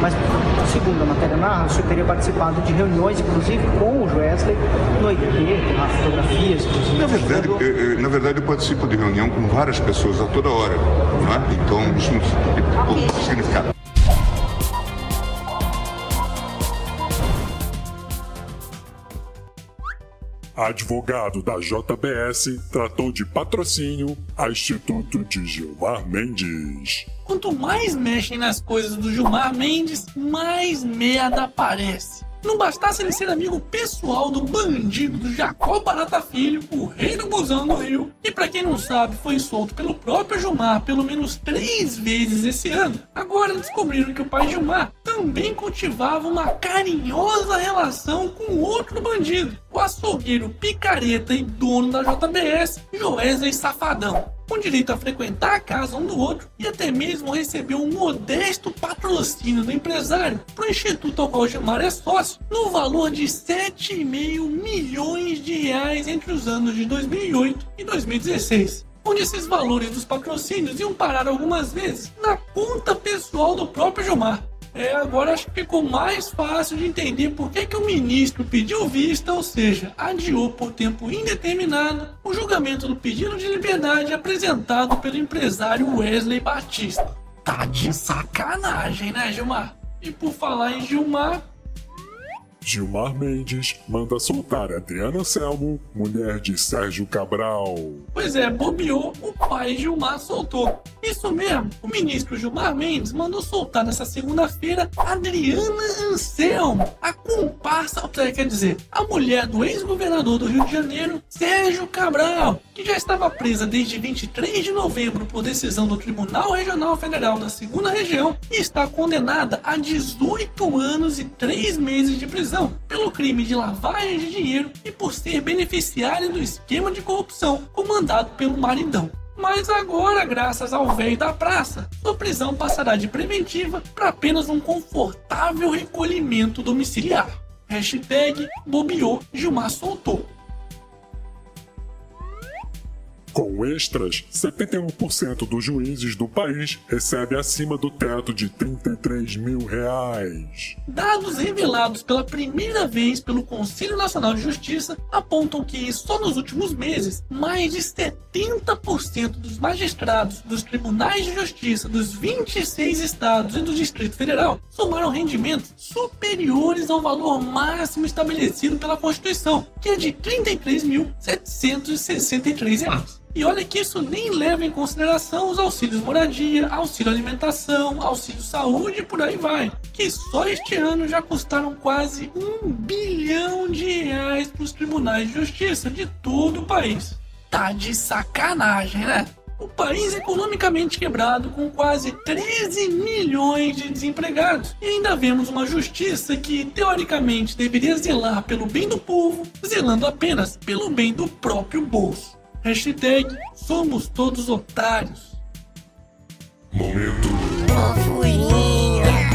Mas, segundo a matéria narra, o senhor teria participado de reuniões, inclusive com o Wesley, no IP, com fotografias, inclusive. Na verdade, eu, eu, na verdade, eu participo de reunião com várias pessoas a toda hora. Não é? Então, isso não tem significado. Advogado da JBS tratou de patrocínio a Instituto de Gilmar Mendes. Quanto mais mexem nas coisas do Gilmar Mendes, mais merda aparece. Não bastasse ele ser amigo pessoal do bandido do Jacó Barata Filho, o rei do busão do Rio, e para quem não sabe, foi solto pelo próprio Gilmar pelo menos três vezes esse ano. Agora descobriram que o pai Gilmar também cultivava uma carinhosa relação com outro bandido, açougueiro picareta e dono da JBS, Joesley Safadão com direito a frequentar a casa um do outro e até mesmo receber um modesto patrocínio do empresário para o instituto ao qual Gilmar é sócio, no valor de 7,5 milhões de reais entre os anos de 2008 e 2016 onde esses valores dos patrocínios iam parar algumas vezes na conta pessoal do próprio Gilmar. É, agora acho que ficou mais fácil de entender por que, que o ministro pediu vista, ou seja, adiou por tempo indeterminado o julgamento do pedido de liberdade apresentado pelo empresário Wesley Batista. Tá de sacanagem, né, Gilmar? E por falar em Gilmar, Gilmar Mendes manda soltar Adriana Selmo, mulher de Sérgio Cabral. Pois é, bobeou, o pai Gilmar soltou. Isso mesmo, o ministro Gilmar Mendes mandou soltar nessa segunda-feira Adriana Anselmo, a comparsa, quer dizer, a mulher do ex-governador do Rio de Janeiro, Sérgio Cabral, que já estava presa desde 23 de novembro por decisão do Tribunal Regional Federal da Segunda Região e está condenada a 18 anos e 3 meses de prisão prisão pelo crime de lavagem de dinheiro e por ser beneficiária do esquema de corrupção comandado pelo maridão. Mas agora, graças ao velho da praça, sua prisão passará de preventiva para apenas um confortável recolhimento domiciliar. Hashtag bobeou, Gilmar soltou. Com extras, 71% dos juízes do país recebe acima do teto de 33 mil reais. Dados revelados pela primeira vez pelo Conselho Nacional de Justiça apontam que só nos últimos meses, mais de 70% dos magistrados dos tribunais de justiça dos 26 estados e do Distrito Federal somaram rendimentos superiores ao valor máximo estabelecido pela Constituição, que é de 33.763 reais. E olha que isso nem leva em consideração os auxílios moradia, auxílio alimentação, auxílio saúde e por aí vai, que só este ano já custaram quase um bilhão de reais para os tribunais de justiça de todo o país. Tá de sacanagem, né? O país economicamente quebrado, com quase 13 milhões de desempregados. E ainda vemos uma justiça que, teoricamente, deveria zelar pelo bem do povo, zelando apenas pelo bem do próprio bolso. Hashtag somos todos otários. Momento. Fofurinha.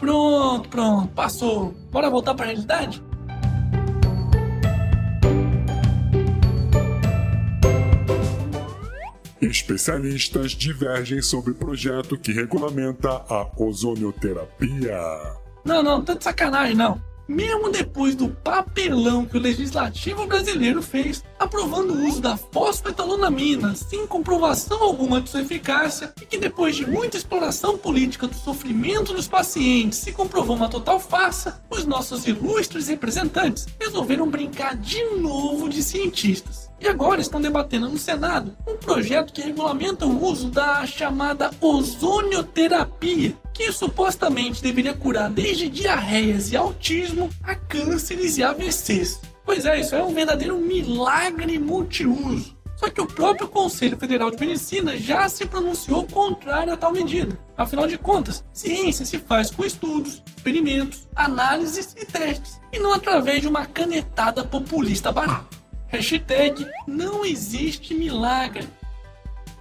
Pronto, pronto, passou. Bora voltar pra realidade? Especialistas divergem sobre projeto que regulamenta a ozonioterapia. Não, não, tá de sacanagem não. Mesmo depois do papelão que o legislativo brasileiro fez, aprovando o uso da fosfetalonamina sem comprovação alguma de sua eficácia, e que depois de muita exploração política do sofrimento dos pacientes se comprovou uma total farsa, os nossos ilustres representantes resolveram brincar de novo de cientistas e agora estão debatendo no Senado um projeto que regulamenta o uso da chamada ozonioterapia, que supostamente deveria curar desde diarreias e autismo a cânceres e AVCs. Pois é, isso é um verdadeiro milagre multiuso. Só que o próprio Conselho Federal de Medicina já se pronunciou contrário a tal medida. Afinal de contas, ciência se faz com estudos, experimentos, análises e testes, e não através de uma canetada populista barata. Hashtag não existe milagre.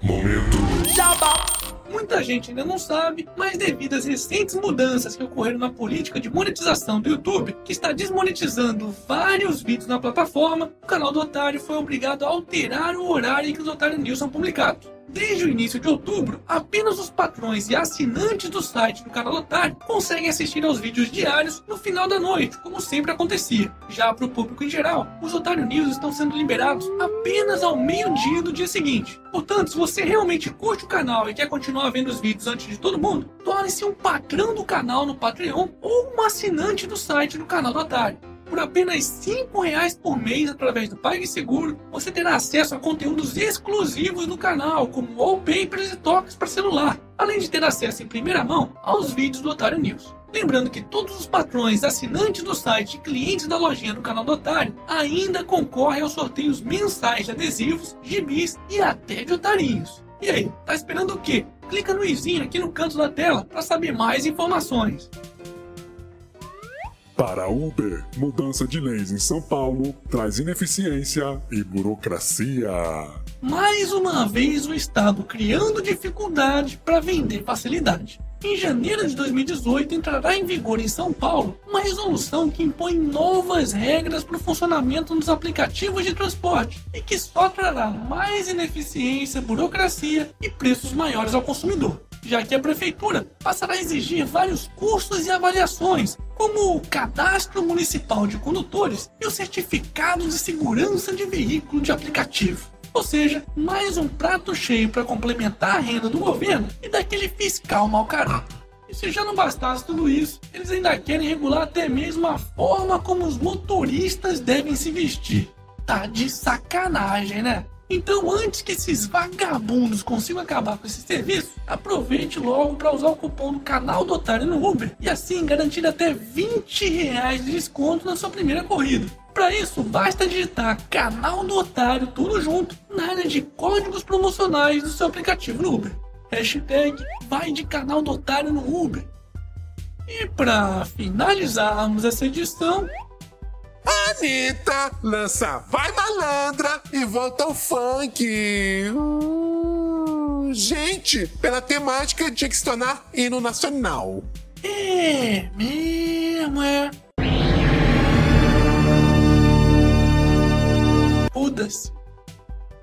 Momento. Jabá. Muita gente ainda não sabe, mas devido às recentes mudanças que ocorreram na política de monetização do YouTube, que está desmonetizando vários vídeos na plataforma, o canal do Otário foi obrigado a alterar o horário em que os Otário News são publicados. Desde o início de outubro, apenas os patrões e assinantes do site do canal Otário conseguem assistir aos vídeos diários no final da noite, como sempre acontecia. Já para o público em geral, os Otário News estão sendo liberados apenas ao meio-dia do dia seguinte. Portanto, se você realmente curte o canal e quer continuar vendo os vídeos antes de todo mundo, torne-se um patrão do canal no Patreon ou um assinante do site do canal do Otário. Por apenas R$ 5,00 por mês através do PagSeguro, você terá acesso a conteúdos exclusivos do canal, como wallpapers e toques para celular, além de ter acesso em primeira mão aos vídeos do Otário News. Lembrando que todos os patrões assinantes do site e clientes da lojinha do canal do Otário ainda concorrem aos sorteios mensais de adesivos, gibis e até de otarinhos. E aí, tá esperando o quê? Clica no izinho aqui no canto da tela para saber mais informações. Para a Uber, mudança de leis em São Paulo traz ineficiência e burocracia. Mais uma vez o Estado criando dificuldade para vender facilidade. Em janeiro de 2018 entrará em vigor em São Paulo uma resolução que impõe novas regras para o funcionamento dos aplicativos de transporte e que só trará mais ineficiência, burocracia e preços maiores ao consumidor já que a prefeitura passará a exigir vários cursos e avaliações, como o cadastro municipal de condutores e o certificado de segurança de veículo de aplicativo. Ou seja, mais um prato cheio para complementar a renda do governo e daquele fiscal mau caráter. E se já não bastasse tudo isso, eles ainda querem regular até mesmo a forma como os motoristas devem se vestir. Tá de sacanagem, né? Então, antes que esses vagabundos consigam acabar com esse serviço, aproveite logo para usar o cupom do canal do Otário no Uber e assim garantir até 20 reais de desconto na sua primeira corrida. Para isso, basta digitar canal do Otário tudo junto na área de códigos promocionais do seu aplicativo no Uber. Hashtag vai de canal do Otário no Uber. E para finalizarmos essa edição, Anitta lança Vai Malandra e volta ao funk. Uh, gente, pela temática tinha que se tornar hino nacional. É mesmo, é.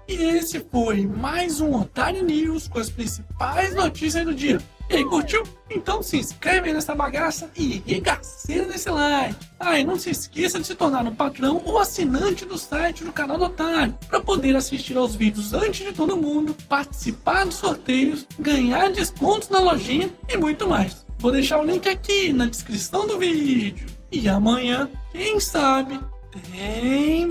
E esse foi mais um Otário News com as principais notícias do dia. E aí, curtiu? Então se inscreve nessa bagaça e regaceira nesse like. Ah, e não se esqueça de se tornar um patrão ou assinante do site do canal do Otário para poder assistir aos vídeos antes de todo mundo, participar dos sorteios, ganhar descontos na lojinha e muito mais. Vou deixar o link aqui na descrição do vídeo. E amanhã, quem sabe, tem